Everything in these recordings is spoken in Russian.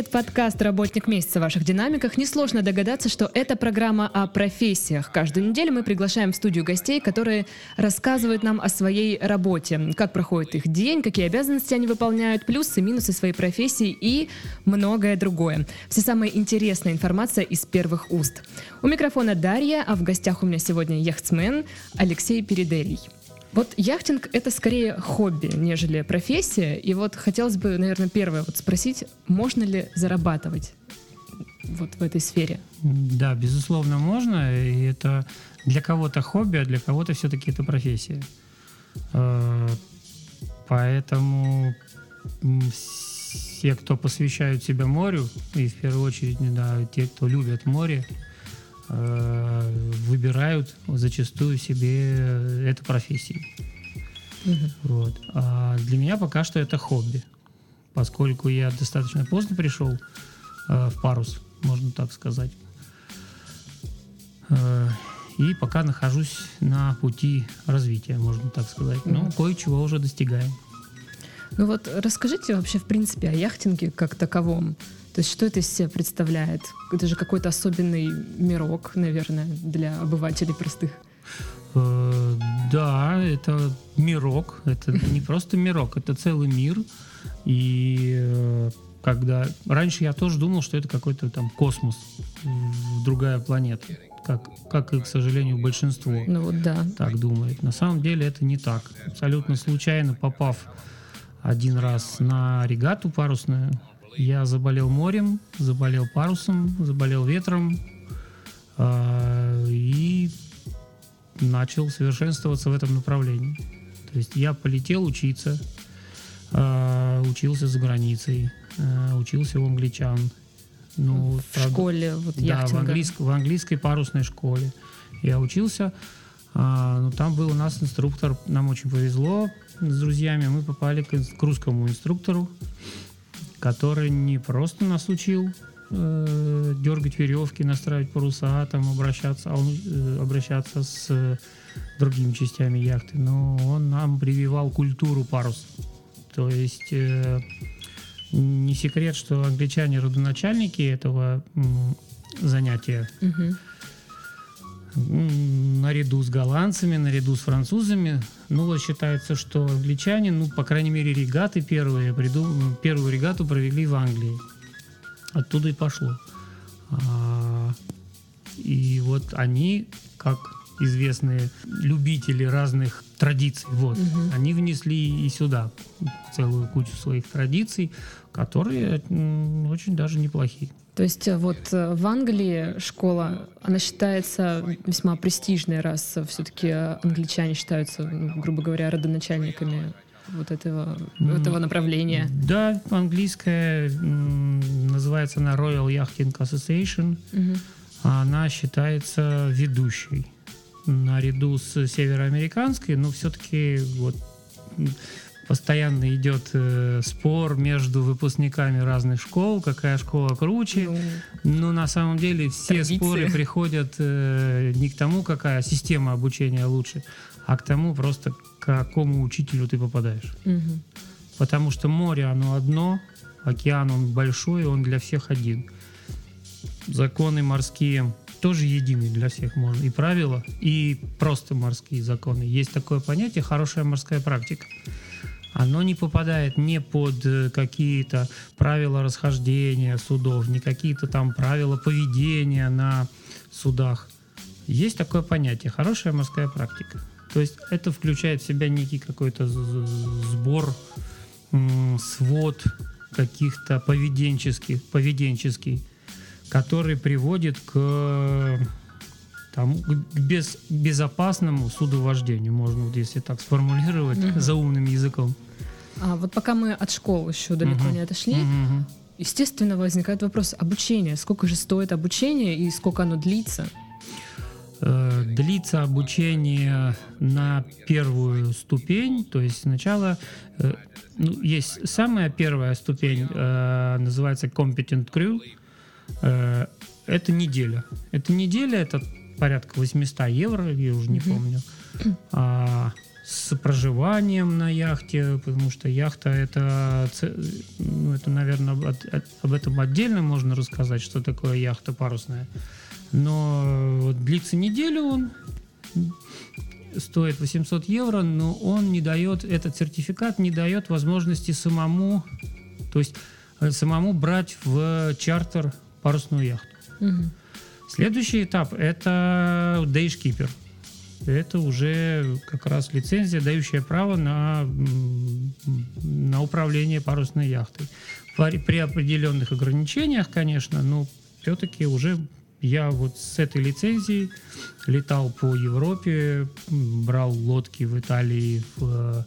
Привет-привет, подкаст «Работник месяца» в ваших динамиках. Несложно догадаться, что это программа о профессиях. Каждую неделю мы приглашаем в студию гостей, которые рассказывают нам о своей работе, как проходит их день, какие обязанности они выполняют, плюсы, минусы своей профессии и многое другое. Все самая интересная информация из первых уст. У микрофона Дарья, а в гостях у меня сегодня яхтсмен Алексей Передерий. Вот яхтинг — это скорее хобби, нежели профессия. И вот хотелось бы, наверное, первое вот спросить, можно ли зарабатывать вот в этой сфере? Да, безусловно, можно. И это для кого-то хобби, а для кого-то все-таки это профессия. Э, поэтому все, кто посвящают себя морю, и в первую очередь да, те, кто любят море, выбирают зачастую себе эту профессию. Угу. Вот. А для меня пока что это хобби, поскольку я достаточно поздно пришел э, в парус, можно так сказать. Э, и пока нахожусь на пути развития, можно так сказать. Но кое-чего уже достигаем. Ну вот расскажите вообще в принципе о яхтинге как таковом. То есть что это из себя представляет? Это же какой-то особенный мирок, наверное, для обывателей простых. Э, да, это мирок. Это не просто мирок, это целый мир. И э, когда раньше я тоже думал, что это какой-то там космос, другая планета, как, как и, к сожалению, большинство ну, вот да. так думает. На самом деле это не так. Абсолютно случайно попав один раз на регату парусную, я заболел морем, заболел парусом, заболел ветром э, и начал совершенствоваться в этом направлении. То есть я полетел учиться, э, учился за границей, э, учился у англичан. Ну, в правда, школе, вот Да, в, английск, в английской парусной школе. Я учился, а, ну, там был у нас инструктор, нам очень повезло с друзьями, мы попали к, к русскому инструктору, который не просто нас учил э, дергать веревки, настраивать паруса, там обращаться, а он, э, обращаться с э, другими частями яхты, но он нам прививал культуру паруса. То есть э, не секрет, что англичане родоначальники этого э, занятия. Угу наряду с голландцами, наряду с французами. Ну, вот считается, что англичане, ну, по крайней мере, регаты первые, приду, первую регату провели в Англии. Оттуда и пошло. А, и вот они, как известные любители разных традиций, вот, угу. они внесли и сюда целую кучу своих традиций, которые очень даже неплохие. То есть э, вот э, в Англии школа, она считается весьма престижной, раз все-таки англичане считаются, ну, грубо говоря, родоначальниками вот этого, этого направления. Да, английская, называется она Royal Yachting Association. Угу. Она считается ведущей наряду с североамериканской, но все-таки вот постоянно идет э, спор между выпускниками разных школ, какая школа круче. Ну, Но на самом деле все традиции. споры приходят э, не к тому, какая система обучения лучше, а к тому просто, к какому учителю ты попадаешь. Угу. Потому что море, оно одно, океан, он большой, он для всех один. Законы морские тоже единые для всех можно. И правила, и просто морские законы. Есть такое понятие «хорошая морская практика» оно не попадает не под э, какие-то правила расхождения судов, не какие-то там правила поведения на судах. Есть такое понятие хорошая морская практика. То есть это включает в себя некий какой-то сбор, свод каких-то поведенческих, поведенческий, который приводит к там, к без, безопасному судовождению, можно вот если так сформулировать, угу. за умным языком. А вот пока мы от школы еще далеко угу. не отошли, угу. естественно, возникает вопрос обучения. Сколько же стоит обучение и сколько оно длится? Э, длится обучение на первую ступень, то есть сначала э, ну, есть самая первая ступень, э, называется Competent Crew, это неделя. Это неделя, это порядка 800 евро, я уже не помню. А, с проживанием на яхте, потому что яхта это, ну, это наверное, об, об этом отдельно можно рассказать, что такое яхта парусная. Но длится неделю он, стоит 800 евро, но он не дает, этот сертификат не дает возможности самому, то есть э, самому брать в чартер парусную яхту. Угу. Следующий этап это Dayshkeeper. Это уже как раз лицензия, дающая право на, на управление парусной яхтой. При определенных ограничениях, конечно, но все-таки уже я вот с этой лицензией летал по Европе, брал лодки в Италии, в э,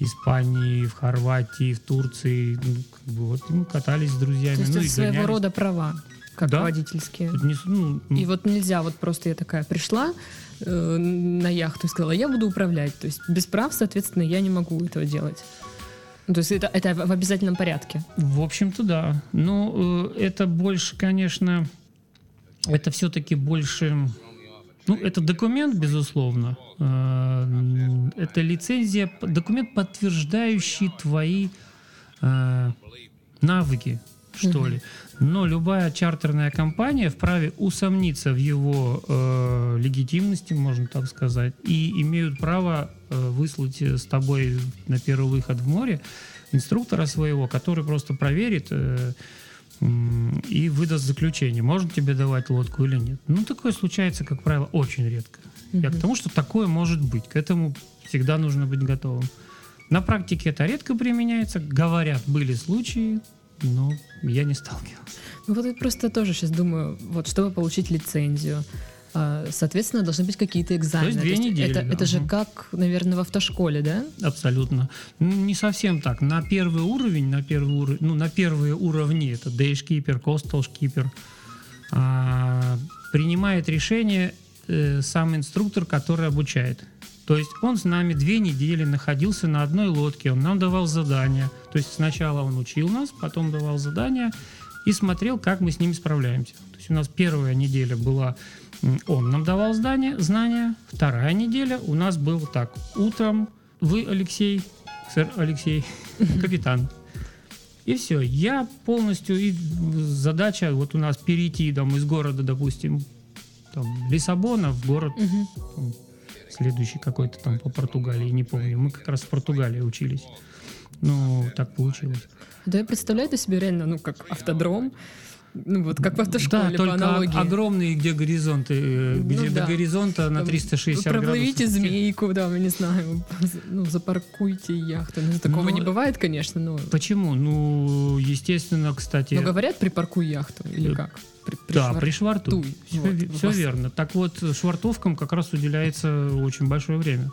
Испании, в Хорватии, в Турции. Ну, как бы вот мы катались с друзьями. То есть ну, это своего гонялись. рода права, как да? водительские. Не, ну, и вот нельзя, вот просто я такая пришла э, на яхту и сказала, я буду управлять. То есть без прав, соответственно, я не могу этого делать. То есть это, это в обязательном порядке? В общем-то, да. Ну, э, это больше, конечно, это все-таки больше... Ну, это документ, безусловно. Э, это лицензия, документ, подтверждающий твои э, навыки, что ли. Но любая чартерная компания вправе усомниться в его э, легитимности, можно так сказать, и имеют право э, выслать с тобой на первый выход в море инструктора своего, который просто проверит, э, и выдаст заключение, можно тебе давать лодку или нет. Ну, такое случается, как правило, очень редко. Угу. Я к тому, что такое может быть. К этому всегда нужно быть готовым. На практике это редко применяется. Говорят, были случаи, но я не сталкивался. Ну вот я просто тоже сейчас думаю, вот чтобы получить лицензию, а, соответственно, должны быть какие-то экзамены. То есть две недели. Это, да. это же как, наверное, в автошколе, да? Абсолютно. Ну, не совсем так. На первый уровень, на первый уровень, ну, на первые уровни, это Coastal Skipper, а, принимает решение э, сам инструктор, который обучает. То есть он с нами две недели находился на одной лодке, он нам давал задания. То есть сначала он учил нас, потом давал задания и смотрел, как мы с ними справляемся. То есть у нас первая неделя была он нам давал здание, знания. Вторая неделя у нас был так. Утром вы, Алексей, сэр Алексей, капитан. И все. Я полностью... И задача вот у нас перейти там, из города, допустим, там, Лиссабона в город там, следующий какой-то там по Португалии, не помню. Мы как раз в Португалии учились. Ну, так получилось. Да я представляю это себе реально, ну, как автодром, ну вот как в автошколе да, по аналогии. огромные, где горизонты, э, ну, где да. до горизонта на 360 Вы проплывите градусов. змейку, да, мы не знаю, ну, запаркуйте яхту. Ну, такого но... не бывает, конечно, но... Почему? Ну, естественно, кстати... Ну, говорят, припаркуй яхту, или э, как? При, при да, пришвартуй. Все, вот, все вас... верно. Так вот, швартовкам как раз уделяется очень большое время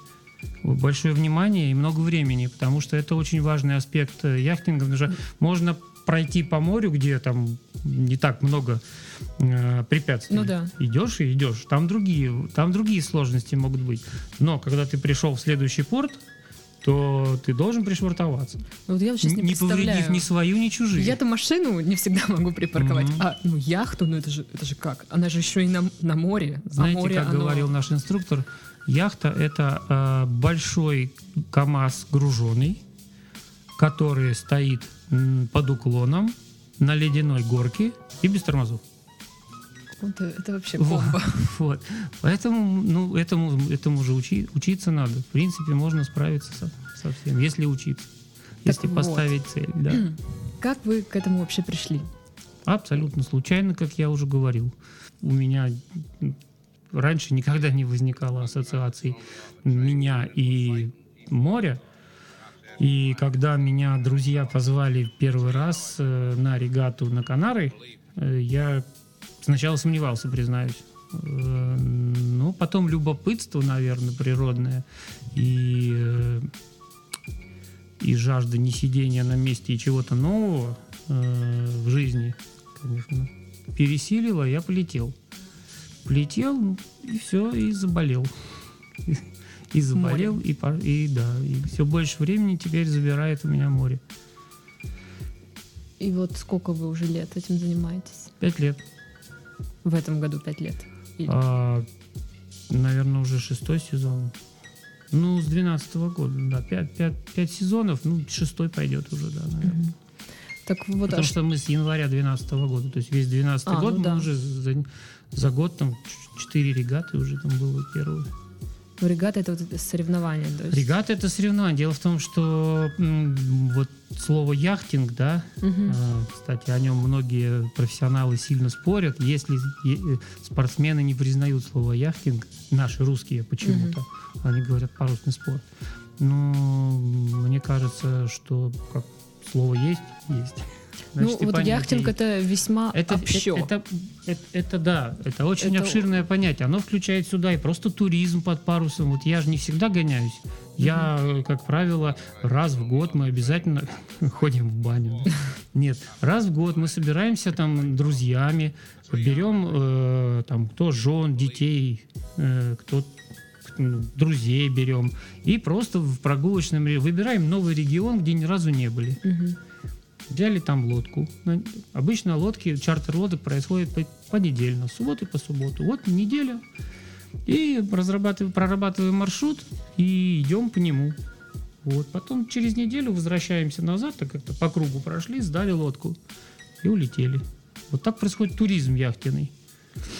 большое внимание и много времени, потому что это очень важный аспект э, яхтинга. Потому что можно пройти по морю, где там не так много э, препятствий. Ну да. Идешь и идешь. Там другие, там другие сложности могут быть. Но когда ты пришел в следующий порт, то ты должен пришвартоваться. Ну, вот я сейчас не, не повредив ни свою, ни чужие. Я-то машину не всегда могу припарковать. Mm-hmm. А ну яхту, ну это же, это же как? Она же еще и на, на море. Знаете, а море, как оно... говорил наш инструктор, яхта это э, большой КАМАЗ груженный, который стоит под уклоном на ледяной горке и без тормозов. Это, это вообще бомба. Вот. Поэтому ну, этому, этому же учи, учиться надо. В принципе, можно справиться со, со всем, если учиться. Так если вот. поставить цель. Да. Как вы к этому вообще пришли? Абсолютно случайно, как я уже говорил. У меня раньше никогда не возникало ассоциаций меня и моря. И когда меня друзья позвали первый раз э, на регату на Канары, э, я сначала сомневался, признаюсь. Э, но потом любопытство, наверное, природное и, и жажда не сидения на месте и чего-то нового э, в жизни, конечно, пересилила, я полетел. Полетел, и все, и заболел и заболел, и, и да, и все больше времени теперь забирает у меня море. И вот сколько вы уже лет этим занимаетесь? Пять лет. В этом году пять лет? А, наверное, уже шестой сезон. Ну, с 12 года, да. Пять, пять, пять сезонов, ну, шестой пойдет уже, да, наверное. Так вот, Потому а что мы с января 12 года, то есть весь 12 А, год ну мы да. уже за, за год там ч- четыре регаты уже там было первые. Ну, регата это вот соревнование. то есть- Регата это соревнование. Дело в том, что вот слово яхтинг, да, а, кстати, о нем многие профессионалы сильно спорят. Если э, спортсмены не признают слово яхтинг, наши русские почему-то, они говорят парусный спорт. Но мне кажется, что как слово есть, есть. Ну, Значит, и вот понятие яхтинг это весьма Это, общо. это, это, это- это да, это очень Это- обширное понятие. Оно включает сюда и просто туризм под парусом. Вот я же не всегда гоняюсь. Я, как правило, раз в год мы обязательно ходим в баню. Нет, раз в год мы собираемся там друзьями, берем э, там кто жен, детей, э, кто ну, друзей берем и просто в прогулочном выбираем новый регион, где ни разу не были. Мгм. Взяли там лодку. Обычно лодки, чартер лодок происходит по- понедельно, с субботы по субботу. Вот неделя. И разрабатываем, прорабатываем маршрут и идем по нему. Вот. Потом через неделю возвращаемся назад, так как-то по кругу прошли, сдали лодку и улетели. Вот так происходит туризм яхтенный.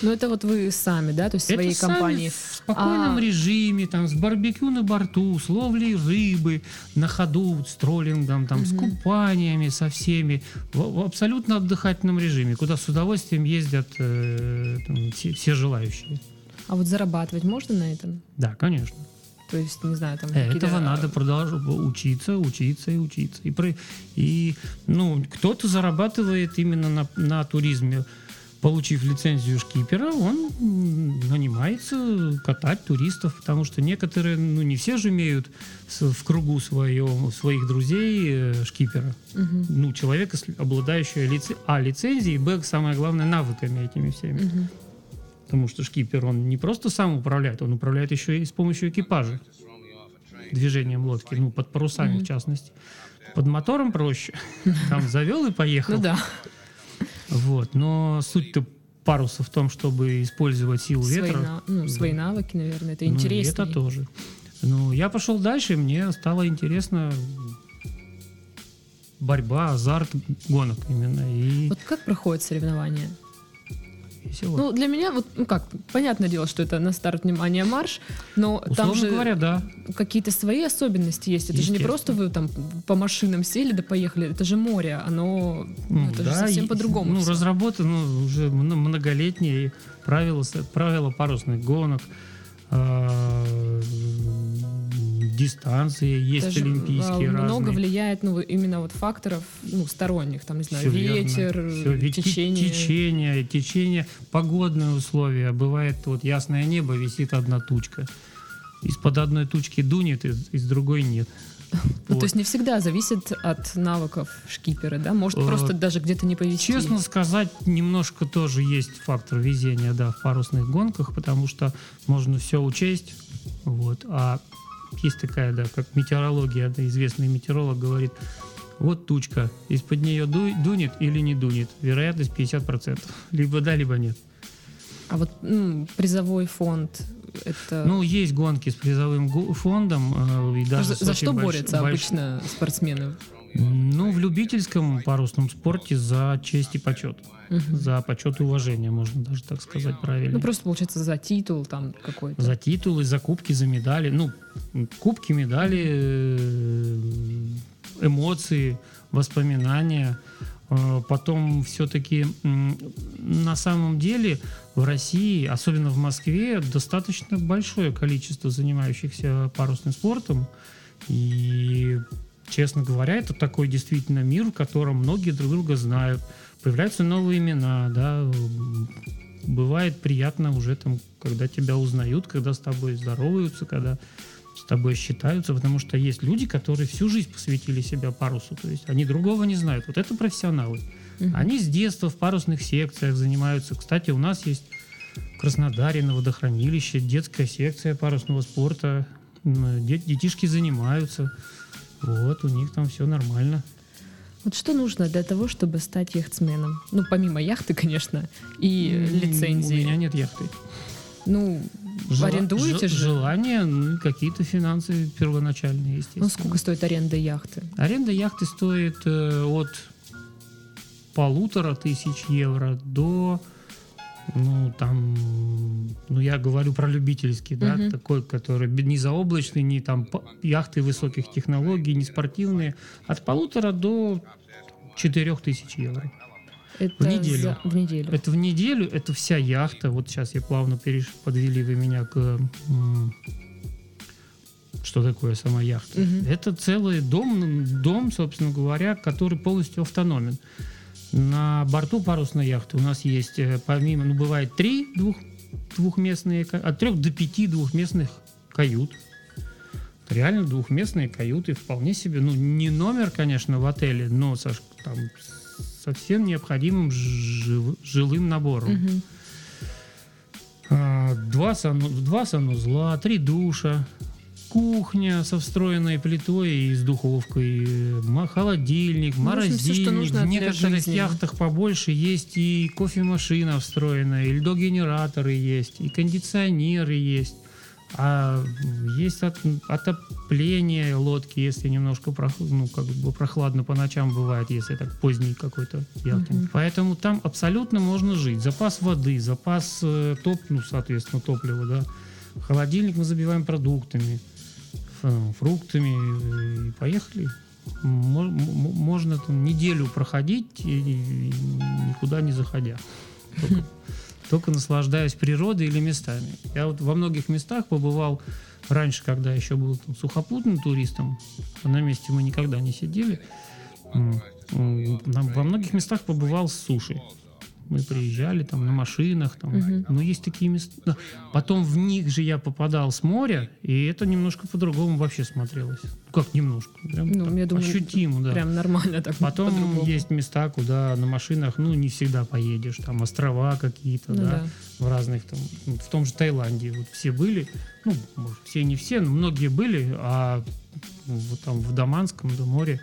Ну, это вот вы сами, да, то есть своей Это компании. в спокойном А- режиме, там, с барбекю на борту, с ловлей рыбы на ходу, с троллингом, там, с Мгм. купаниями, со всеми, в, в абсолютно отдыхательном режиме, куда с удовольствием ездят э, там, все, все желающие. А вот зарабатывать можно на этом? Да, конечно. То есть, не знаю, там Этого какие-то- надо продолжать учиться, учиться и учиться. И, про- и ну, кто-то зарабатывает именно на, на туризме. Получив лицензию шкипера, он нанимается катать туристов, потому что некоторые, ну не все же имеют в кругу своем, своих друзей э, шкипера. Мгм. Ну, человека, обладающего лице- а, лицензией, б, самое главное, навыками этими всеми. Мгм. Потому что шкипер, он не просто сам управляет, он управляет еще и с помощью экипажа движением лодки, ну, под парусами Мгм. в частности. Под мотором проще. Там завел и поехал. Ну да, Вот. Но суть-то паруса в том, чтобы использовать силу свои, ветра. на- ну, свои навыки, наверное, это Ну, интересно. это тоже. Ну, я пошел дальше, мне стало интересно борьба, азарт гонок именно. И Вот как проходят соревнования? Весело. Ну, для меня, вот, ну как, понятное дело, что это на старт внимания марш, но там Условно же говоря, да. какие-то свои особенности есть. Это же не просто вы там по машинам сели да поехали, это же море, оно ну, Ну, это да, же совсем по-другому. Ну, всё. разработаны уже мно- многолетние правила, правила парусных гонок, а, дистанции есть Это же, олимпийские а, много разные. влияет, ну, именно вот факторов, ну, сторонних, там, не знаю, верно. ветер, Всё, ведь те- течение. течение, течение, погодные условия. Бывает вот ясное небо, висит одна тучка. Из-под одной тучки дунет, из, из другой нет. Ну, Вот. то есть не всегда зависит от навыков шкипера, да? Может Э, просто даже где-то не повезти. Честно сказать, немножко тоже есть фактор везения, да, в парусных гонках, потому что можно все учесть, вот, а есть такая, да, как метеорология, да, известный метеоролог говорит, вот тучка, из-под нее ду- дунет или не дунет, вероятность 50%, либо да, либо нет. А вот м, призовой фонд, это... Ну, есть гонки с призовым фондом, э, и даже за, за что борются больш- обычно спортсмены? Ну, в любительском парусном спорте за честь и почет, Мгм. за почет и уважение, можно даже так сказать правильно. Ну, просто, получается, за титул там какой-то. За титулы, за кубки, за медали. Ну, кубки, медали, э, эмоции, воспоминания. Э, Потом все-таки на самом деле в России, особенно в Москве, достаточно большое количество занимающихся парусным спортом. И, честно говоря, это такой действительно мир, в котором многие друг друга знают. Появляются новые имена, да, бывает приятно уже там, когда тебя узнают, когда с тобой здороваются, когда с тобой считаются, потому что есть люди, которые всю жизнь посвятили себя парусу, то есть они другого не знают. Вот это профессионалы. Они с детства в парусных секциях занимаются. Кстати, у нас есть в Краснодаре на водохранилище детская секция парусного спорта. Детишки занимаются. Вот, у них там все нормально. Вот что нужно для того, чтобы стать яхтсменом? Ну, помимо яхты, конечно, и М, лицензии. У меня нет яхты. Ну, Жела... арендуете же? Желание, ну, какие-то финансы первоначальные, естественно. Ну, сколько стоит аренда яхты? Аренда яхты стоит э, от полутора тысяч евро до ну, там, ну, я говорю про любительский, да, uh-huh. такой, который не заоблачный, не там яхты высоких технологий, не спортивные, от полутора до четырех тысяч евро. Это в неделю. За, в неделю. Это в неделю, это вся яхта. Вот сейчас я плавно переш... подвели вы меня к что такое сама яхта. Угу. Это целый дом, дом, собственно говоря, который полностью автономен. На борту парусной яхты у нас есть, э, помимо, ну, бывает три двух, двухместные, от трех до пяти двухместных кают. Реально двухместные каюты вполне себе, ну, не номер, конечно, в отеле, но со, там, со всем необходимым жив, жилым набором. Угу. А, два, сану, два санузла, три душа, кухня со встроенной плитой и с духовкой, холодильник, ну, морозильник. В некоторых жизни. яхтах побольше есть и кофемашина встроенная, и льдогенераторы есть, и кондиционеры есть. А есть от, отопление лодки, если немножко прох, ну, как бы прохладно по ночам бывает, если так поздний какой-то яхтинг. Uh-huh. Поэтому там абсолютно можно жить. Запас воды, запас э, топ, ну, соответственно, топлива, да. Холодильник мы забиваем продуктами фруктами и поехали. Можно там неделю проходить и никуда не заходя. Только, только наслаждаясь природой или местами. Я вот во многих местах побывал раньше, когда еще был там, сухопутным туристом, на месте мы никогда не сидели. Во многих местах побывал с суши мы приезжали там на машинах, там, угу. но есть такие места. Потом в них же я попадал с моря, и это немножко по-другому вообще смотрелось. Как немножко, прям ну, я думаю, ощутимо, да. Прям нормально так. Потом есть места, куда на машинах, ну не всегда поедешь, там острова какие-то, ну, да, да, в разных там, в том же Таиланде, вот все были, ну может, все не все, но многие были, а вот там в Даманском, до моря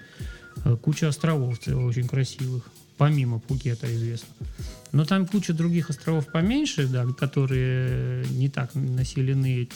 э, куча островов очень красивых помимо Пукета известно. Но там куча других островов поменьше, да, которые не так населены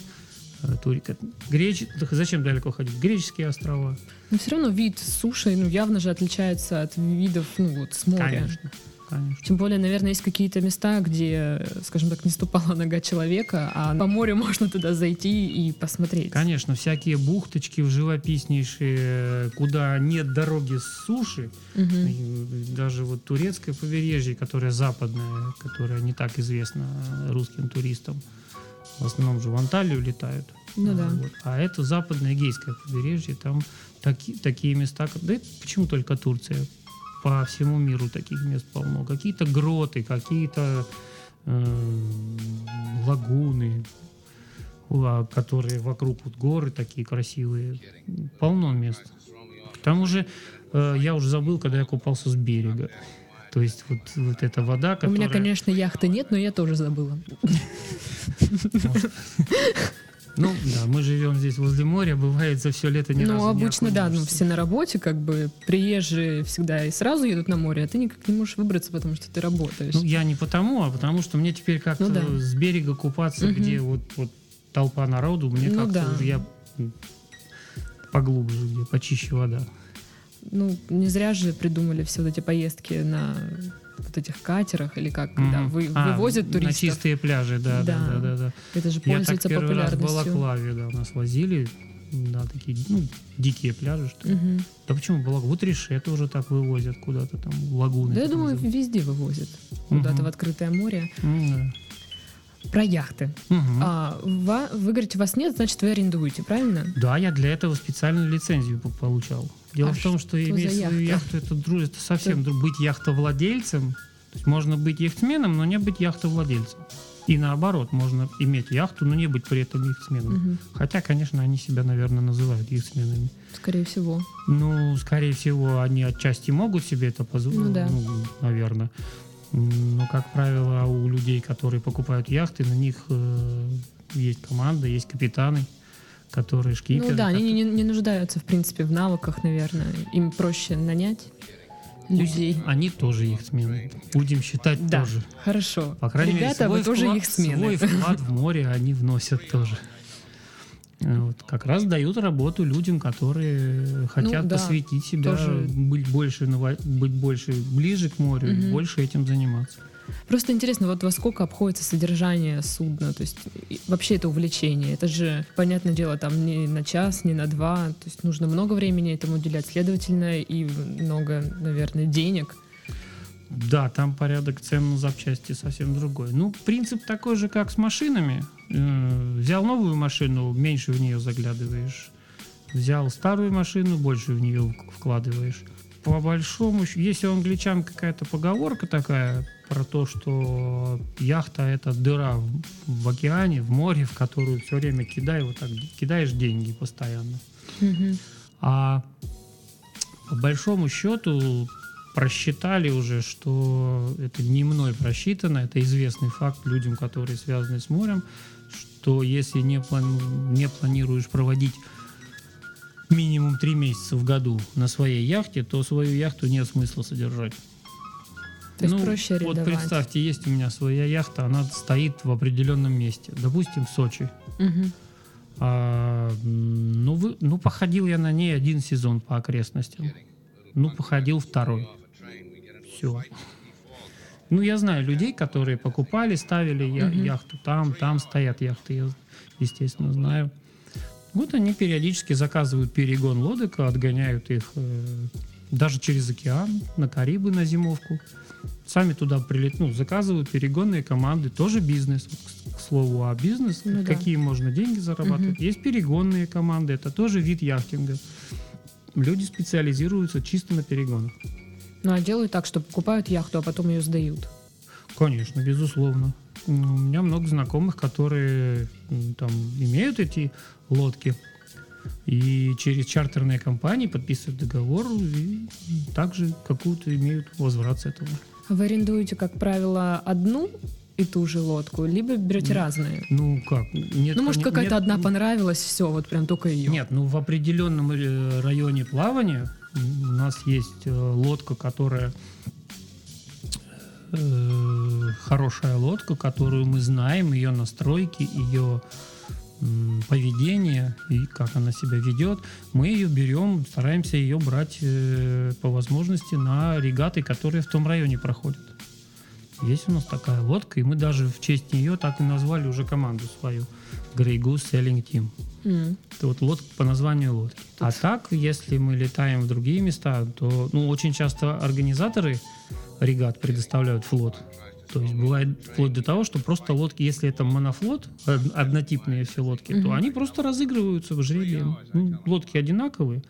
э, туриками. Греч... Зачем далеко ходить? Греческие острова. Но все равно вид суши ну, явно же отличается от видов ну, вот, с моря. Конечно конечно. Тем более, наверное, есть какие-то места, где, скажем так, не ступала нога человека, а по морю можно туда зайти и посмотреть. Конечно, всякие бухточки в живописнейшие, куда нет дороги с суши, угу. даже вот турецкое побережье, которое западное, которое не так известно русским туристам, в основном же в Анталию летают. Ну да. Вот. А это западное гейское побережье, там таки, такие места, да это почему только Турция? По всему миру таких мест полно. Какие-то гроты, какие-то э, лагуны, которые вокруг вот горы такие красивые. Полно мест. К тому же э, я уже забыл, когда я купался с берега. То есть вот, вот эта вода, которая... У меня, конечно, яхты нет, но я тоже забыла. Ну, да, мы живем здесь возле моря, бывает за все лето ну, разу Ну, обычно, да, ну, все на работе, как бы, приезжие всегда и сразу едут на море, а ты никак не можешь выбраться, потому что ты работаешь. Ну, я не потому, а потому что мне теперь как-то ну, да. с берега купаться, угу. где вот, вот толпа народу, мне ну, как-то да. я поглубже, где почище вода. Ну, не зря же придумали все вот эти поездки на вот этих катерах или как, mm-hmm. да, вы, а, вывозят туристов. На чистые пляжи, да, да, да, да. да, Это же пользуется Я так первый популярностью. раз в Балаклаве, да, у нас возили, да, такие, ну, дикие пляжи, что. Угу. Да почему Балак? Вот Реше тоже так вывозят куда-то там, лагуны. Да, я думаю, называют. везде вывозят. Куда-то угу. в открытое море. Угу. Про яхты. Угу. А, вы, вы говорите, у вас нет, значит, вы арендуете, правильно? Да, я для этого специальную лицензию получал. Дело а в том, что, что иметь свою яхту, это, это совсем это... быть яхтовладельцем. То есть можно быть яхтсменом, но не быть яхтовладельцем. И наоборот, можно иметь яхту, но не быть при этом яхтсменом. Угу. Хотя, конечно, они себя, наверное, называют яхтсменами. Скорее всего. Ну, скорее всего, они отчасти могут себе это позволить, ну, да. ну, наверное. Но, как правило, у людей, которые покупают яхты, на них э, есть команда, есть капитаны которые шкиперы. Ну да, они не, не нуждаются, в принципе, в навыках, наверное. Им проще нанять людей. Они тоже яхтсмены. Будем считать Да, тоже. хорошо. По крайней Ребята, мере, вы свой тоже вклад, их смены. Свой вклад в море они вносят тоже. Вот. Как раз дают работу людям, которые хотят Ну да, посвятить себя, тоже. быть больше, быть больше ближе к морю, Мгм. больше этим заниматься. Просто интересно, вот во сколько обходится содержание судна? То есть вообще это увлечение. Это же, понятное дело, там не на час, не на два. То есть нужно много времени этому уделять, следовательно, и много, наверное, денег. Да, там порядок цен на запчасти совсем другой. Ну, принцип такой же, как с машинами. Э, Взял новую машину, меньше в нее заглядываешь. Взял старую машину, больше в нее вкладываешь. По большому счету, если у англичан какая-то поговорка такая про то, что яхта это дыра в, в океане, в море, в которую все время кидай, вот так кидаешь деньги постоянно. А по большому счету просчитали уже, что это не мной просчитано, это известный факт людям, которые связаны с морем, что если не, план- не планируешь проводить минимум три месяца в году на своей яхте, то свою яхту нет смысла содержать. То есть Ну, проще Вот арендовать. представьте, есть у меня своя яхта, она стоит в определенном месте, допустим, в Сочи. Мгм. А, ну, вы, ну, походил я на ней один сезон по окрестностям. Ну, походил второй. Все. Ну, я знаю людей, которые покупали, ставили я- яхту там, там стоят яхты, я, естественно, знаю. Вот они периодически заказывают перегон лодок, отгоняют их э, даже через океан, на Карибы на зимовку. Сами туда прилет, ну, заказывают перегонные команды, тоже бизнес, к, слову, а бизнес, Ну да. какие можно деньги зарабатывать. Мгм. Есть перегонные команды, это тоже вид яхтинга. Люди специализируются чисто на перегонах. Ну, а делают так, что покупают яхту, а потом ее сдают. Конечно, безусловно. М, У меня много знакомых, которые там имеют эти лодки и через чартерные компании подписывают договор и также какую-то имеют возврат с этого. Вы арендуете, как правило, одну и ту же лодку, либо берете разные? Ну как? Нет, Ну, может, какая-то нет, одна понравилась, все, вот прям только ее. Нет, ну в определенном э, районе плавания у нас есть э, лодка, которая э, хорошая лодка, которую мы знаем, ее настройки, ее поведение и как она себя ведет. Мы ее берем, стараемся ее брать э, по возможности на регаты, которые в том районе проходят. Есть у нас такая лодка, и мы даже в честь нее так и назвали уже команду свою Grey Goose Sailing Team. М. Это вот лодка по названию лодки. А так, если мы летаем в другие места, то ну, очень часто организаторы регат предоставляют флот. То есть бывает вплоть до того, что просто лодки, если это монофлот, од- однотипные все лодки, то Мгм. они просто разыгрываются в жребии. Ну, лодки одинаковые,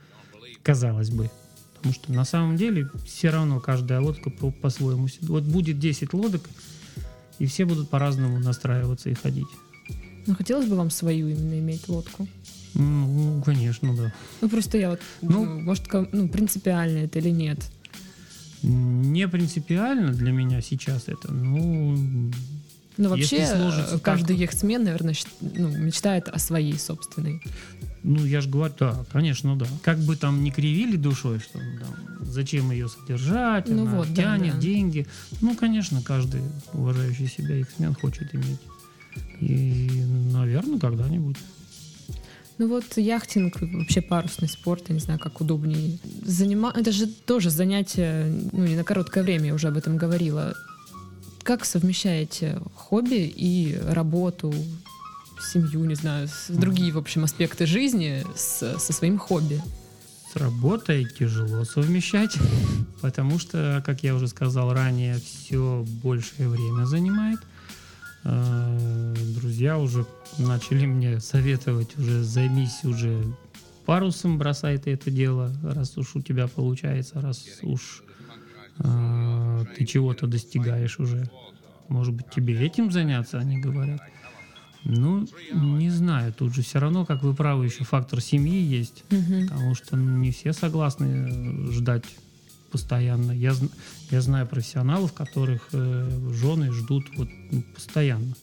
казалось бы. Потому что на самом деле все равно каждая лодка по- по-своему. Вот будет 10 лодок, и все будут по-разному настраиваться и ходить. Ну, хотелось бы вам свою именно иметь лодку? Ну, конечно, да. Ну, просто я вот, Ну- может, ну, принципиально это или нет. Не принципиально для меня сейчас это, ну, Ну, вообще, э, каждый так- яхтсмен, наверное, ну, мечтает о своей собственной. ну, я же говорю, да, конечно, да. Как бы там не кривили душой, что там, зачем ее содержать, Ну она вот, да, тянет да. деньги. Ну, конечно, каждый уважающий себя яхтсмен хочет иметь. И, наверное, когда-нибудь. Ну вот яхтинг, вообще парусный спорт, я не знаю, как удобнее. Занима... Это же тоже занятие, ну не на короткое время, я уже об этом говорила. Как совмещаете хобби и работу, семью, не знаю, другие, в общем, аспекты жизни с- со своим хобби? С работой тяжело совмещать, потому что, как я уже сказал ранее, все большее время занимает. Э, Друзья уже начали мне советовать, уже займись уже парусом, бросай ты это дело, раз уж у тебя получается, раз уж э, ты чего-то достигаешь уже. Может быть, тебе этим заняться, они говорят. Ну, не знаю, тут же все равно, как вы правы, еще фактор семьи есть. Мгм. Потому что не все согласны э, ждать постоянно. Я, я знаю профессионалов, которых э, жены ждут вот, ну, постоянно.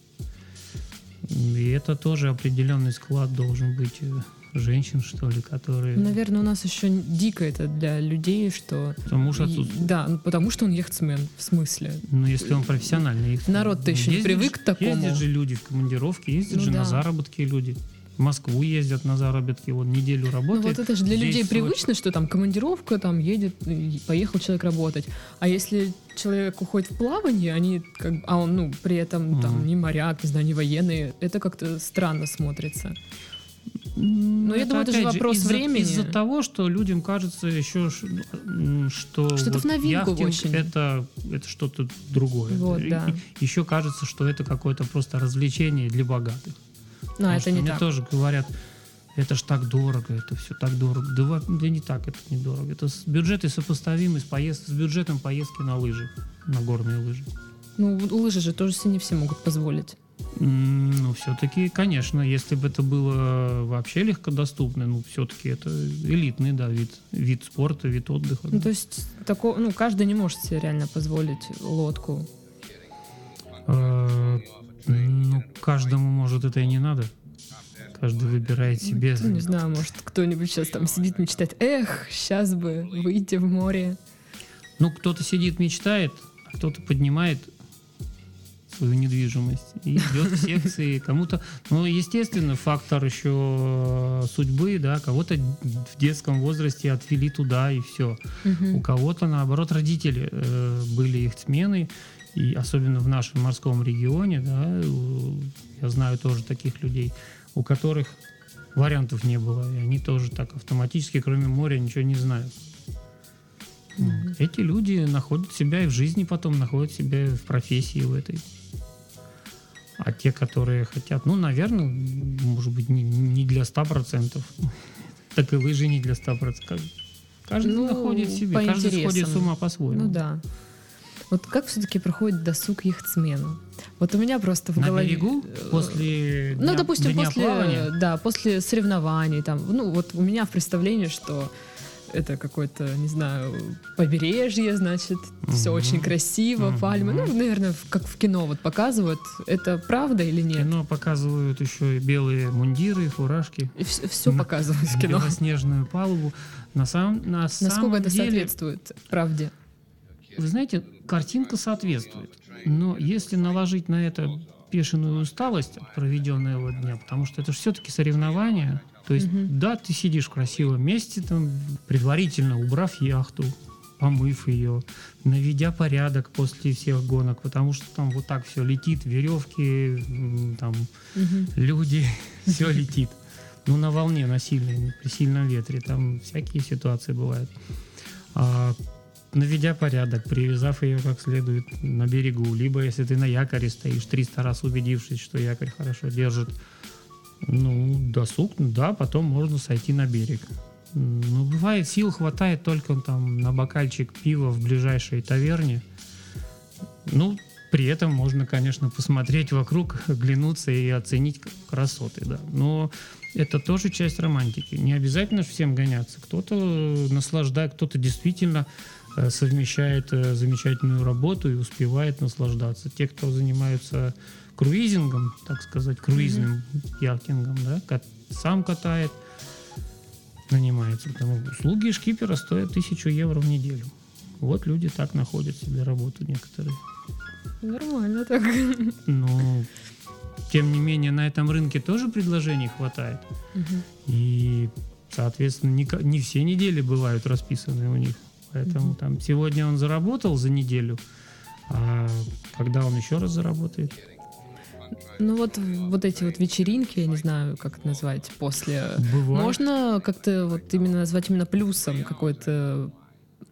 И это тоже определенный склад должен быть э, женщин, что ли, которые... Наверное, у нас еще дико это для людей, что... Потому что отсутствует. Да, ну, потому что он яхтсмен, в смысле. Ну, если он профессиональный. их- Народ-то еще не ездят привык к такому. Ездят же люди в командировке, ездят Ну же да. на заработки люди. В Москву ездят на заработки, вот неделю Ну работает. вот это же для людей привычно, что там командировка, там едет, поехал человек работать. А если человек уходит в плавание, они как а он, ну, при этом там Мгм. не моряк, не знаю, не военный, это как-то странно смотрится. Ну, я думаю, это же вопрос из-за, времени. Из-за того, что людям кажется еще, что, Что это вот в новинку яхтинг очень. Это, это что-то другое. Вот, да. еще кажется, что это какое-то просто развлечение для богатых. Ну, Потому это не мне так. тоже говорят, это ж так дорого, это все так дорого. Да, да не так, это не дорого. Это с бюджеты сопоставимы с, поезд, с бюджетом поездки на лыжи, на горные лыжи. Ну, лыжи же тоже себе не все могут позволить. Ну, все-таки, конечно, если бы это было вообще легкодоступно, ну, все-таки это элитный, да, вид, вид спорта, вид отдыха. Ну, то есть, такого, ну, каждый не может себе реально позволить лодку. Э, Ну, каждому, может, это и не надо. Каждый выбирает себе. Ну, не знаю, может, кто-нибудь сейчас там сидит, мечтает, эх, сейчас бы выйти в море. Ну, кто-то сидит, мечтает, а кто-то поднимает свою недвижимость и идет в секции. Кому-то, ну, естественно, фактор еще э, судьбы, да, кого-то в детском возрасте отвели туда и все. У кого-то, наоборот, родители э, были их смены, и особенно в нашем морском регионе, да, я знаю тоже таких людей, у которых вариантов не было, и они тоже так автоматически, кроме моря, ничего не знают. Вот. Эти люди находят себя и в жизни потом, находят себя в профессии в этой. А те, которые хотят, ну, наверное, может быть, не, не для 100%, так и лыжи не для 100%. Каждый Ну, находит себе, каждый сходит с ума по-своему. Ну да. Вот как все-таки проходит досуг яхтсмену? Вот у меня просто в На голове... берегу э, после Ну, дня- допустим, дня после, плавания? да, после соревнований, там, ну, вот у меня в представлении, что это какое-то, не знаю, побережье, значит, все Мгм. очень красиво, Мгм. пальмы. Ну, наверное, как в кино вот показывают. Это правда или нет? Кино показывают еще и белые мундиры, фуражки, все М. показывают в кино. белоснежную палубу. На самом, на Насколько самом это деле, соответствует правде? Вы знаете, картинка соответствует. Но если наложить на это бешеную усталость от проведенного дня, потому что это же все-таки соревнования. То есть, Мгм. да, ты сидишь в красивом месте, там, предварительно убрав яхту, помыв ее, наведя порядок после всех гонок, потому что там вот так все летит, веревки, там Мгм. люди, все летит. Ну, на волне, на сильной, при сильном ветре, там всякие ситуации бывают. А, наведя порядок, привязав ее как следует на берегу, либо если ты на якоре стоишь, 300 раз убедившись, что якорь хорошо держит, ну, досуг, да, потом можно сойти на берег. Но бывает, сил хватает только там на бокальчик пива в ближайшей таверне. Ну, при этом можно, конечно, посмотреть вокруг, оглянуться и оценить красоты, да. Но это тоже часть романтики. Не обязательно всем гоняться. Кто-то наслаждает, кто-то действительно э, совмещает э, замечательную работу и успевает наслаждаться. Те, кто занимаются круизингом, так сказать, круизным яхтингом, да, кат- сам катает, нанимается. Потому услуги шкипера стоят тысячу евро в неделю. Вот люди так находят себе работу некоторые. Нормально так. Но, тем не менее, на этом рынке тоже предложений хватает. Мгм. И, соответственно, не, не все недели бывают расписаны у них. Поэтому там сегодня он заработал за неделю, а когда он еще раз заработает? Ну вот, вот эти вот вечеринки, я не знаю, как это назвать, после... Бывает. Можно как-то вот именно назвать именно плюсом какой-то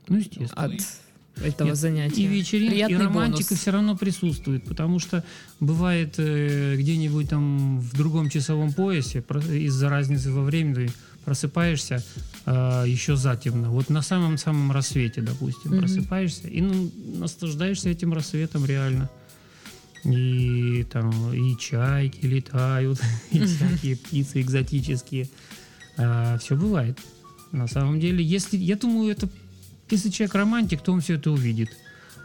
Ну, естественно. от этого Нет, занятия? И вечеринка, и Приятный романтика бонус. все равно присутствует, потому что бывает э, где-нибудь там в другом часовом поясе из-за разницы во времени просыпаешься э, еще затемно. Вот на самом-самом рассвете, допустим, Мгм. просыпаешься и ну, наслаждаешься этим рассветом реально. И там и чайки летают, и всякие птицы экзотические. все бывает. На самом деле, если я думаю, это если человек романтик, то он все это увидит.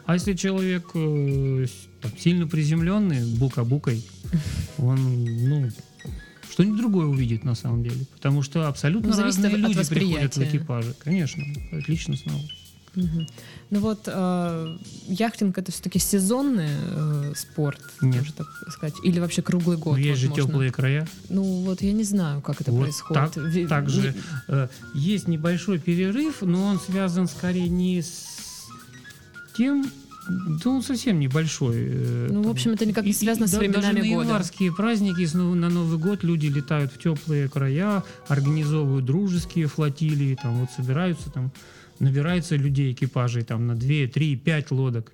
А если человек э, там, сильно приземленный, бука-букой, он, ну, что-нибудь другое увидит на самом деле. Потому что абсолютно Ну, зависит разные от люди приходят в экипаже. Конечно, отлично снова. Мгм. Ну вот э, яхтинг это все-таки сезонный э, спорт, Нет. можно так сказать, или вообще круглый Но год. есть же возможно? теплые края. Ну вот я не знаю, как это Вот происходит. так- Ви- Также не- э, есть небольшой перерыв, но он связан скорее не с тем, да он совсем небольшой. э, Ну, в общем, это никак не связано и с временами даже на года. январские праздники на Новый год люди летают в теплые края, организовывают дружеские флотилии, там вот собираются, там набирается людей, экипажей там на 2, 3, 5 лодок.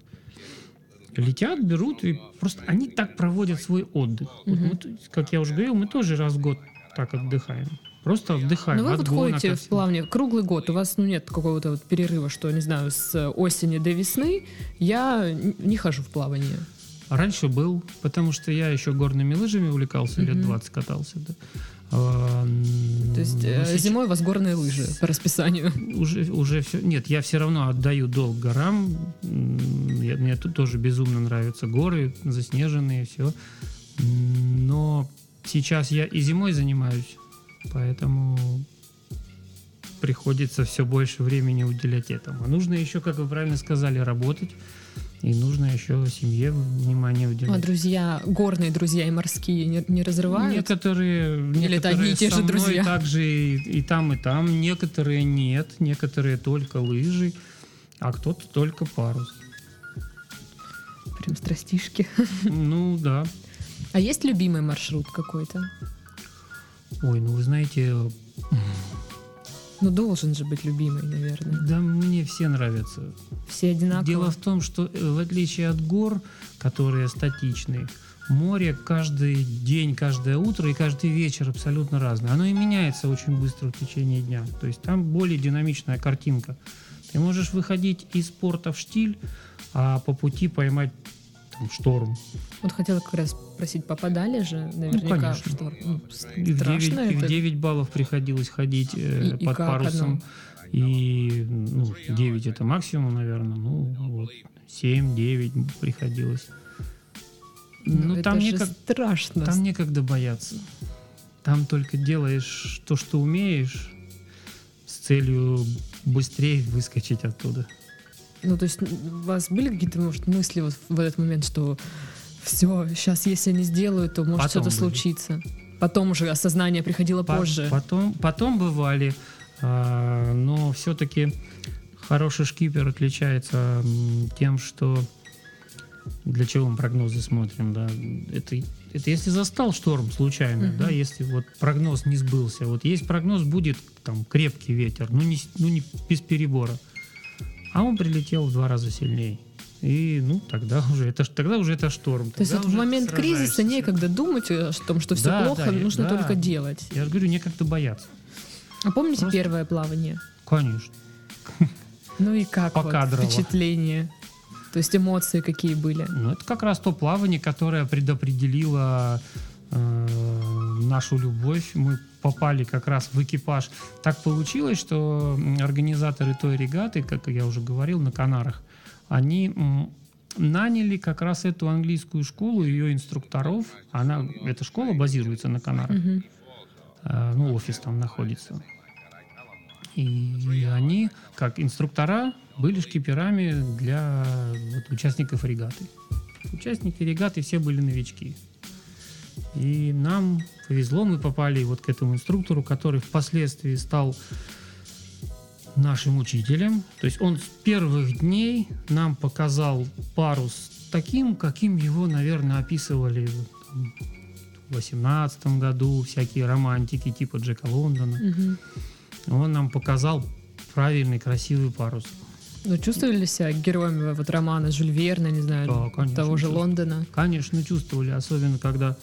Летят, берут, и просто они так проводят свой отдых. Вот Мгм. мы как я уже говорил, мы тоже раз в год так отдыхаем. Просто отдыхаем. Но Ну, вы от вот ходите от в плавне круглый год, у вас ну, нет какого-то вот перерыва, что, не знаю, с осени до весны я не хожу в плавание. Раньше был, потому что я еще горными лыжами увлекался, лет Мгм. 20 катался. Да. А, То есть ну, э, сейчас зимой у вас горные лыжи по расписанию. уже, уже все. Нет, я все равно отдаю долг горам. Я- мне тут тоже безумно нравятся горы, заснеженные, все. Но сейчас я и зимой занимаюсь, поэтому приходится все больше времени уделять этому. А нужно еще, как вы правильно сказали, работать. И нужно еще семье внимание А уделять. друзья, горные друзья и морские не, не разрывают? Некоторые, Или это одни и те же друзья? также и, и там, и там. Некоторые нет, некоторые только лыжи, а кто-то только парус. Прям страстишки. Ну да. А есть любимый маршрут какой-то? Ой, ну вы знаете, Ну, должен же быть любимый, наверное. да мне все нравятся. Все одинаково. Дело в том, что э, в отличие от гор, которые статичные, море каждый день, каждое утро и каждый вечер абсолютно разное. Оно и меняется очень быстро в течение дня. То есть там более динамичная картинка. Ты можешь выходить из порта в штиль, а по пути поймать там, шторм. Вот хотела как раз спросить, попадали же наверняка в конечно. шторм? Ну, И в 9, страшно и в это. 9 баллов приходилось ходить э, И- и под как парусом. оно? И ну, 9 это максимум, наверное. Ну, вот 7-9 приходилось. Ну, это там, же некак- страшно. там некогда бояться. Там только делаешь то, что умеешь, с целью быстрее выскочить оттуда. Ну, то есть у вас были какие-то, может, мысли вот в этот момент, что все, сейчас, если не сделаю, то может что-то случиться? Потом уже осознание приходило По- позже. Потом, потом бывали, а, но все-таки хороший шкипер отличается тем, что для чего мы прогнозы смотрим, да, это, это если застал шторм случайно, Мгм. да, если вот прогноз не сбылся, вот есть прогноз, будет там крепкий ветер, ну не, ну не без перебора, а он прилетел в два раза сильнее. И, ну, тогда уже это, тогда уже это шторм. То есть вот в момент кризиса некогда думать о том, что все Да, плохо, да, нужно да. только делать. Я же говорю, некогда бояться. А помните Просто- первое плавание? Конечно. Ну и как вот впечатление? То есть эмоции какие были? Ну, это как раз то плавание, которое предопределило нашу любовь. Мы попали как раз в экипаж. Так получилось, что организаторы той регаты, как я уже говорил, на Канарах, они наняли как раз эту английскую школу, ее инструкторов. Она, эта школа базируется на Канарах. Э, ну, офис там находится. И они, как инструктора, были шкиперами для вот, участников регаты. Участники регаты все были новички. И нам повезло, мы попали вот к этому инструктору, который впоследствии стал нашим учителем. То есть он с первых дней нам показал парус таким, каким его, наверное, описывали в 18 году всякие романтики типа Джека Лондона. Мгм. Он нам показал правильный, красивый парус. Ну, чувствовали себя героями вот романа Жюль Верна, не знаю, Да, конечно, того же чувствовал. Лондона? Конечно, чувствовали, особенно когда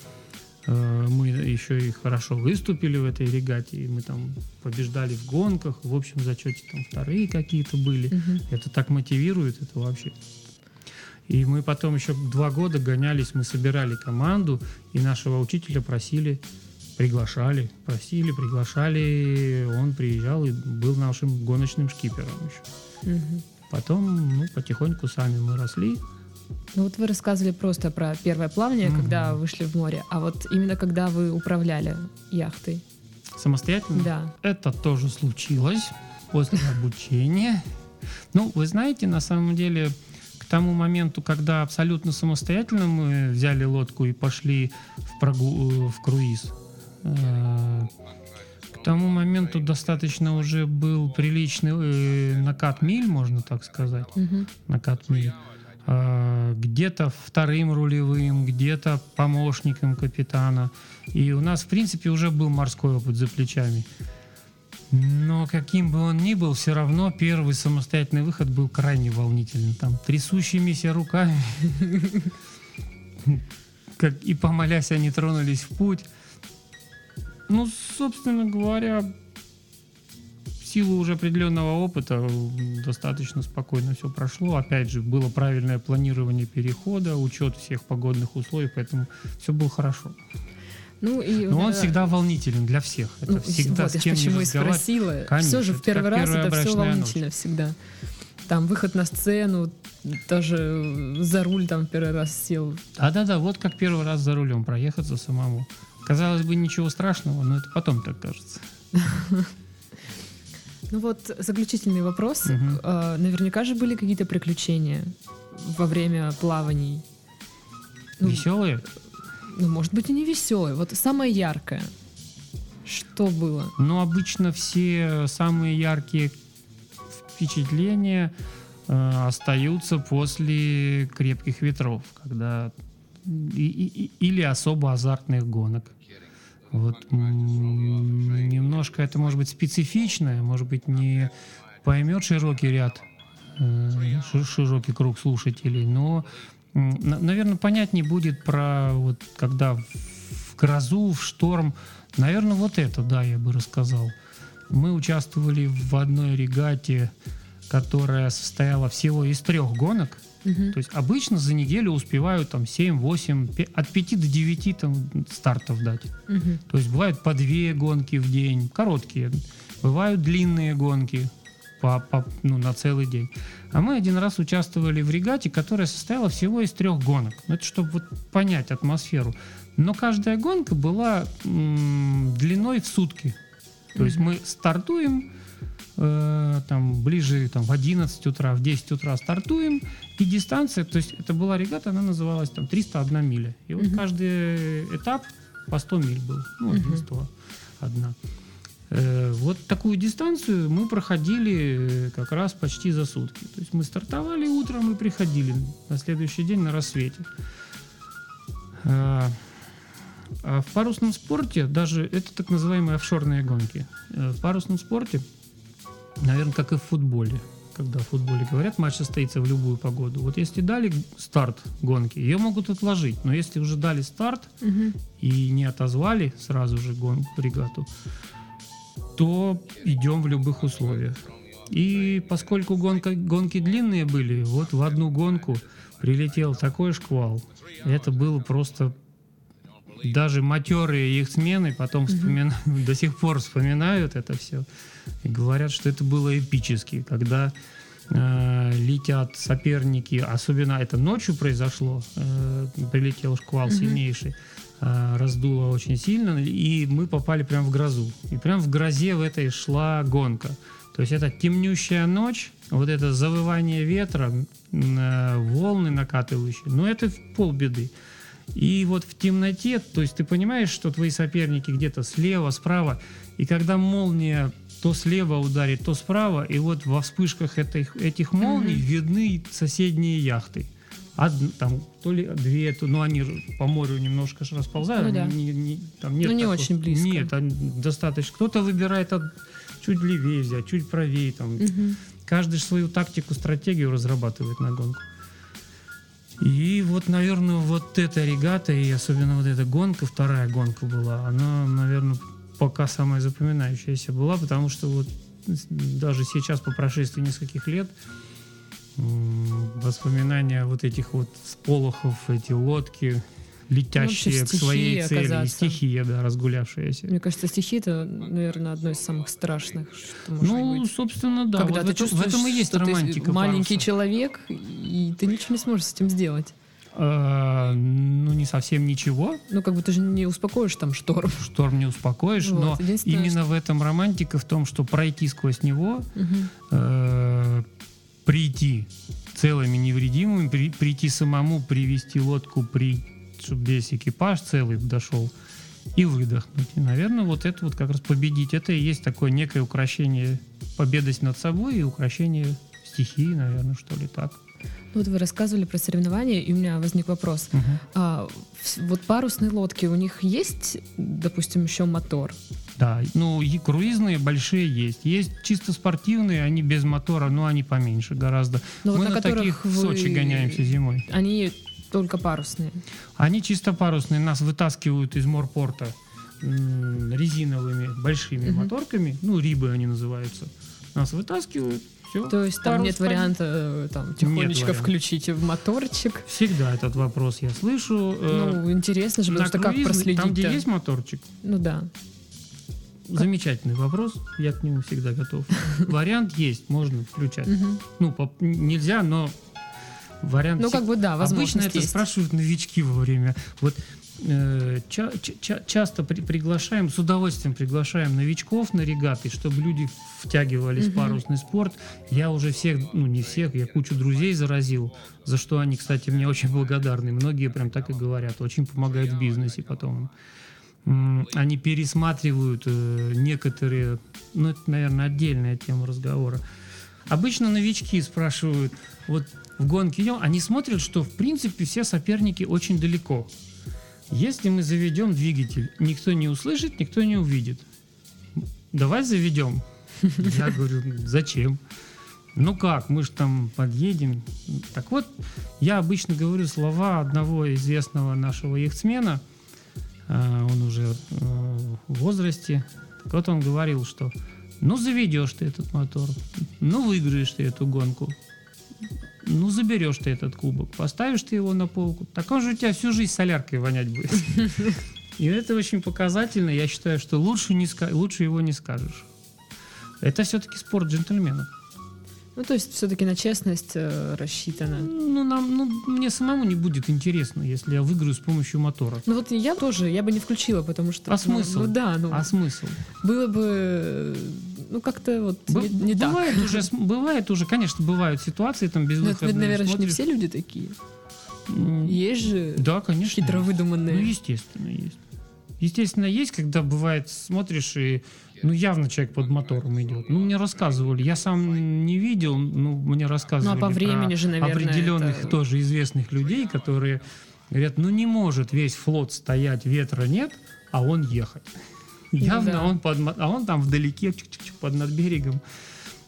мы еще и хорошо выступили в этой регате, и мы там побеждали в гонках, в общем зачете там вторые какие-то были. Мгм. Это так мотивирует, это вообще. И мы потом еще два года гонялись, мы собирали команду, и нашего учителя просили, приглашали, просили, приглашали, он приезжал и был нашим гоночным шкипером еще. Мгм. Потом, ну, потихоньку сами мы росли, Ну вот вы рассказывали просто про первое плавание, Мгм. когда вышли в море, а вот именно когда вы управляли яхтой. Самостоятельно? Да. Это тоже случилось после обучения. Ну, вы знаете, на самом деле, к тому моменту, когда абсолютно самостоятельно мы взяли лодку и пошли в, прогу- в круиз, э, к тому моменту достаточно уже был приличный э, накат миль, можно так сказать, накат миль. А, где-то вторым рулевым, где-то помощником капитана. И у нас, в принципе, уже был морской опыт за плечами. Но каким бы он ни был, все равно первый самостоятельный выход был крайне волнительный. Там трясущимися руками, и помолясь, они тронулись в путь. Ну, собственно говоря, силу уже определенного опыта м, достаточно спокойно все прошло. Опять же, было правильное планирование перехода, учет всех погодных условий, поэтому все было хорошо. Ну и Но он э, всегда волнителен для всех. Это ну, всегда вот с я кем не почему и спросила. Конечно, все же в первый раз это все волнительно всегда. Там выход на сцену, тоже э, за руль там первый раз сел. Да-да-да, вот как первый раз за рулем проехаться самому. Казалось бы, ничего страшного, но это потом так кажется. Ну вот заключительный вопрос. Э, Наверняка же были какие-то приключения во время плаваний. Ну, Веселые? Ну, может быть, и не веселые. Вот самое яркое. Что было? Но обычно все самые яркие впечатления э, остаются после крепких ветров, когда и- и- и- или особо азартных гонок. Вот немножко это может быть специфичное, может быть не поймет широкий ряд, э, ши- широкий круг слушателей, но, наверное, понятнее будет про вот когда в грозу, в шторм, наверное, вот это, да, я бы рассказал. Мы участвовали в одной регате, которая состояла всего из трех гонок. То есть обычно за неделю успевают там 7-8, пе- от 5 до 9 там, стартов дать. Мгм. То есть бывают по две гонки в день, короткие. Бывают длинные гонки по, по- ну, на целый день. А мы один раз участвовали в регате, которая состояла всего из трех гонок. Ну, это чтобы вот понять атмосферу. Но каждая гонка была м, длиной в сутки. То есть мы стартуем э, там ближе там, в 11 утра, в 10 утра стартуем, и дистанция, то есть это была регата, она называлась там 301 миля. И вот Мгм. каждый этап по 100 миль был. Ну, один Мгм. 100, одна. Э, вот такую дистанцию мы проходили э, как раз почти за сутки. То есть мы стартовали утром и приходили на следующий день на рассвете. А, в парусном спорте даже это так называемые офшорные гонки. В парусном спорте, наверное, как и в футболе, когда в футболе говорят, матч состоится в любую погоду. Вот если дали старт гонки, ее могут отложить. Но если уже дали старт Мгм. и не отозвали сразу же гонку, регату, то идем в любых условиях. И поскольку гонка, гонки длинные были, вот в одну гонку прилетел такой шквал. Это было просто даже матерые их смены потом вспоминают, до сих пор вспоминают это все и говорят, что это было эпически, когда э, летят соперники, особенно это ночью произошло, э, прилетел шквал Мгм. сильнейший, э, раздуло очень сильно, и мы попали прямо в грозу. И прям в грозе в этой шла гонка. То есть это темнющая ночь, вот это завывание ветра, э, волны накатывающие, но это полбеды. И вот в темноте, то есть ты понимаешь, что твои соперники где-то слева, справа, и когда молния то слева ударит, то справа, и вот во вспышках этих, этих молний Мгм. видны соседние яхты. Од- там то ли две, то, ну они же по морю немножко ж расползают, Ну да. не- не- там нет Ну, не такого- очень близко. Нет, достаточно. Кто-то выбирает от, чуть левее взять, чуть правее, там, Мгм. каждый свою тактику, стратегию разрабатывает на гонку. И вот, наверное, вот эта регата и особенно вот эта гонка, вторая гонка была, она, наверное, пока самая запоминающаяся была, потому что вот даже сейчас, по прошествии нескольких лет, воспоминания вот этих вот сполохов, эти лодки, летящие Ну, к своей стихия цели. И оказаться. стихия, да, разгулявшаяся. Мне кажется, стихи это, наверное, одно из самых страшных, что может Ну, быть. собственно, да. Когда вот ты этом, в чувствуешь, этом и есть что ты романтика маленький паруса. человек, и ты ничего не сможешь с этим сделать. Э, ну, не совсем ничего. Ну, как бы ты же не успокоишь там шторм. Шторм не успокоишь, Вот, но именно в этом романтика в том, что пройти сквозь него, э, прийти целыми невредимыми, при- прийти самому, привести лодку, при, чтобы весь экипаж целый дошел и выдохнуть. И, наверное, вот это вот как раз победить. Это и есть такое некое украшение, победость над собой и украшение стихии, наверное, что ли так. Ну, Вот вы рассказывали про соревнования, и у меня возник вопрос. Мгм. А, в- вот парусные лодки, у них есть, допустим, еще мотор? Да, ну и круизные большие есть. Есть чисто спортивные, они без мотора, но они поменьше гораздо. Ну, вот Мы на на, которых таких в вы- Сочи гоняемся зимой. Они только парусные. Они чисто парусные, нас вытаскивают из морпорта резиновыми большими Мгм. моторками, ну рибы они называются. Нас вытаскивают, все. То есть там нет варианта э, там тихонечко варианта. включить в моторчик. Всегда этот вопрос я слышу. Э, Ну, интересно же, потому что как проследить Там, где есть моторчик, Ну да. замечательный вопрос, я к нему всегда готов. Вариант есть, можно включать. Ну, нельзя, но вариант... Ну, как бы да, Обычно возможность это спрашивают новички во время. Вот ча- ча- ча- часто при- приглашаем, с удовольствием приглашаем новичков на регаты, чтобы люди втягивались Мгм. в парусный спорт. Я уже всех, ну не всех, я кучу друзей заразил, за что они, кстати, мне очень благодарны. Многие прям так и говорят, очень помогают в бизнесе потом. Они пересматривают э, некоторые, ну это, наверное, отдельная тема разговора. Обычно новички спрашивают, вот в гонке идем, они смотрят, что в принципе все соперники очень далеко. Если мы заведем двигатель, никто не услышит, никто не увидит. Давай заведем. Я говорю, зачем? Ну как, мы же там подъедем. Так вот, я обычно говорю слова одного известного нашего яхтсмена. А, Он уже э, в возрасте. Так вот он говорил, что ну заведешь ты этот мотор, ну выиграешь ты эту гонку, ну заберешь ты этот кубок, поставишь ты его на полку, так он же у тебя всю жизнь соляркой вонять будет. И это очень показательно. Я считаю, что лучше, не лучше его не скажешь. Это все-таки спорт джентльменов. Ну, то есть все-таки на честность э, рассчитано. Ну, нам, ну, мне самому не будет интересно, если я выиграю с помощью мотора. Ну вот я тоже, я бы не включила, потому что... А ну, смысл? Ну да, ну А смысл? было бы, ну как-то вот Б- не, не так. бывает уже, с- бывает уже, конечно, бывают ситуации там Ну, это, безвыходные. наверное, же не смотришь, все люди такие. Есть же Да, конечно. хитро выдуманные. Ну, естественно, есть. Естественно, есть, когда бывает, смотришь и ну, явно человек под мотором идет. Ну, мне рассказывали. Я сам не видел, ну, мне рассказывали. Ну, а по времени же, наверное, определенных это- тоже известных людей, которые говорят, ну, не может весь флот стоять, ветра нет, а он ехать. Явно да. он под, а он там вдалеке, чик-чик-чик, под над берегом.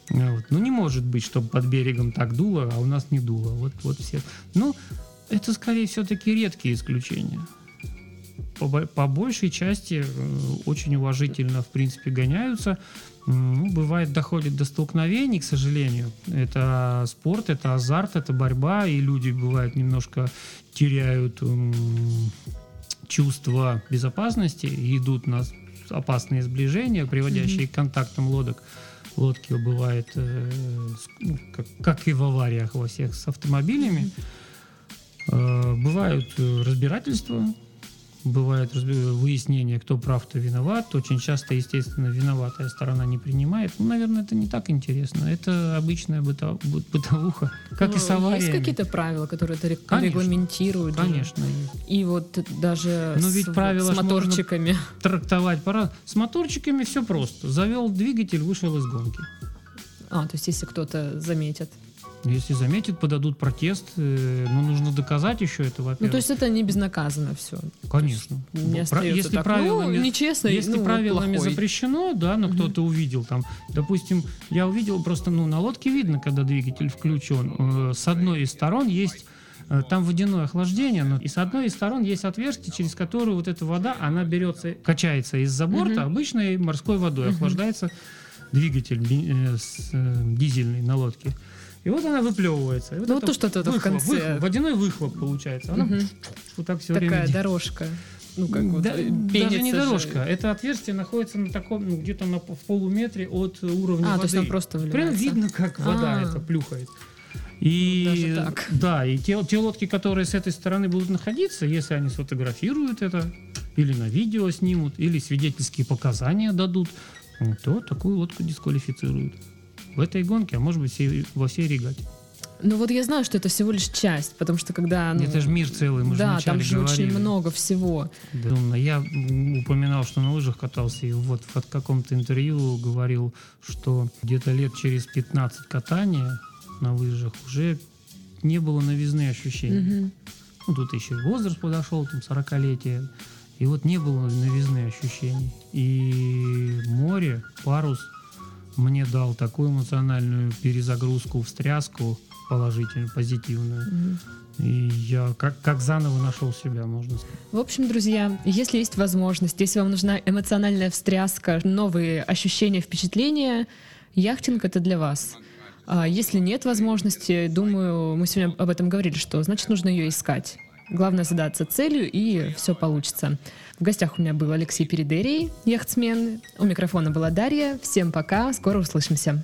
Вот. Ну, не может быть, чтобы под берегом так дуло, а у нас не дуло. Вот, вот все. Ну, это скорее все-таки редкие исключения. По, по большей части э, очень уважительно, в принципе, гоняются. Ну, бывает, доходит до столкновений, к сожалению. Это спорт, это азарт, это борьба, и люди, бывает, немножко теряют чувство безопасности и идут на опасные сближения, приводящие к контактам лодок. Лодки бывает, э, ну, как, как и в авариях во всех с автомобилями. Э, Бывают э, разбирательства, бывает выяснение, кто прав, кто виноват. Очень часто, естественно, виноватая сторона не принимает. Ну, наверное, это не так интересно. Это обычная быто- бы- бытовуха, как Ну, и с авариями. Есть какие-то правила, которые это рек- Конечно. регламентируют? Конечно, есть. И вот даже Но с, ведь правила с моторчиками. трактовать пора. С моторчиками все просто. Завел двигатель, вышел из гонки. А, то есть если кто-то заметит. Если заметят, подадут протест, э, но нужно доказать еще это, во-первых. Ну, то есть это не безнаказанно все. Конечно. Не Ну, про- если так, правилами, ну, нечестно, если ну, правилами плохой. запрещено, да, но кто-то увидел там, допустим, я увидел просто, ну, на лодке видно, когда двигатель включен. Э, С одной из сторон есть э, там водяное охлаждение, но и с одной из сторон есть отверстие, через которое вот эта вода, она берется, качается из-за борта Мгм. обычной морской водой, Мгм. охлаждается двигатель э, с, э, дизельный на лодке. И вот она выплевывается. И вот Ну, это то что-то в выхлоп, конце. выхлоп, водяной выхлоп получается. Она Мгм. вот так все Такая время делает. дорожка. Ну, как вот, Да- э, даже не пенится же. дорожка. Это отверстие находится на таком, ну, где-то на, в полуметре от уровня А, воды. то есть он просто Прям видно, как вода А. это плюхает. И Даже так. да, и те, те лодки, которые с этой стороны будут находиться, если они сфотографируют это, или на видео снимут, или свидетельские показания дадут, ну, то такую лодку дисквалифицируют. В этой гонке, а может быть всей- во всей регате. Ну вот я знаю, что это всего лишь часть, потому что когда... ну, это же мир целый, мы же да, вначале там же очень говорили. много всего. Безумно. Я упоминал, что на лыжах катался, и вот в каком-то интервью говорил, что где-то лет через 15 катания на лыжах уже не было новизны ощущений. Мгм. Ну, тут еще и возраст подошел, там 40-летие, и вот не было новизны ощущений. И море, парус мне дал такую эмоциональную перезагрузку, встряску положительную, позитивную. Мгм. И я как, как заново нашел себя, можно сказать. В общем, друзья, если есть возможность, если вам нужна эмоциональная встряска, новые ощущения, впечатления, яхтинг — это для вас. А если нет возможности, думаю, мы сегодня об этом говорили, что значит нужно ее искать. Главное задаться целью, и все получится. В гостях у меня был Алексей Передерий, яхтсмен. У микрофона была Дарья. Всем пока, скоро услышимся.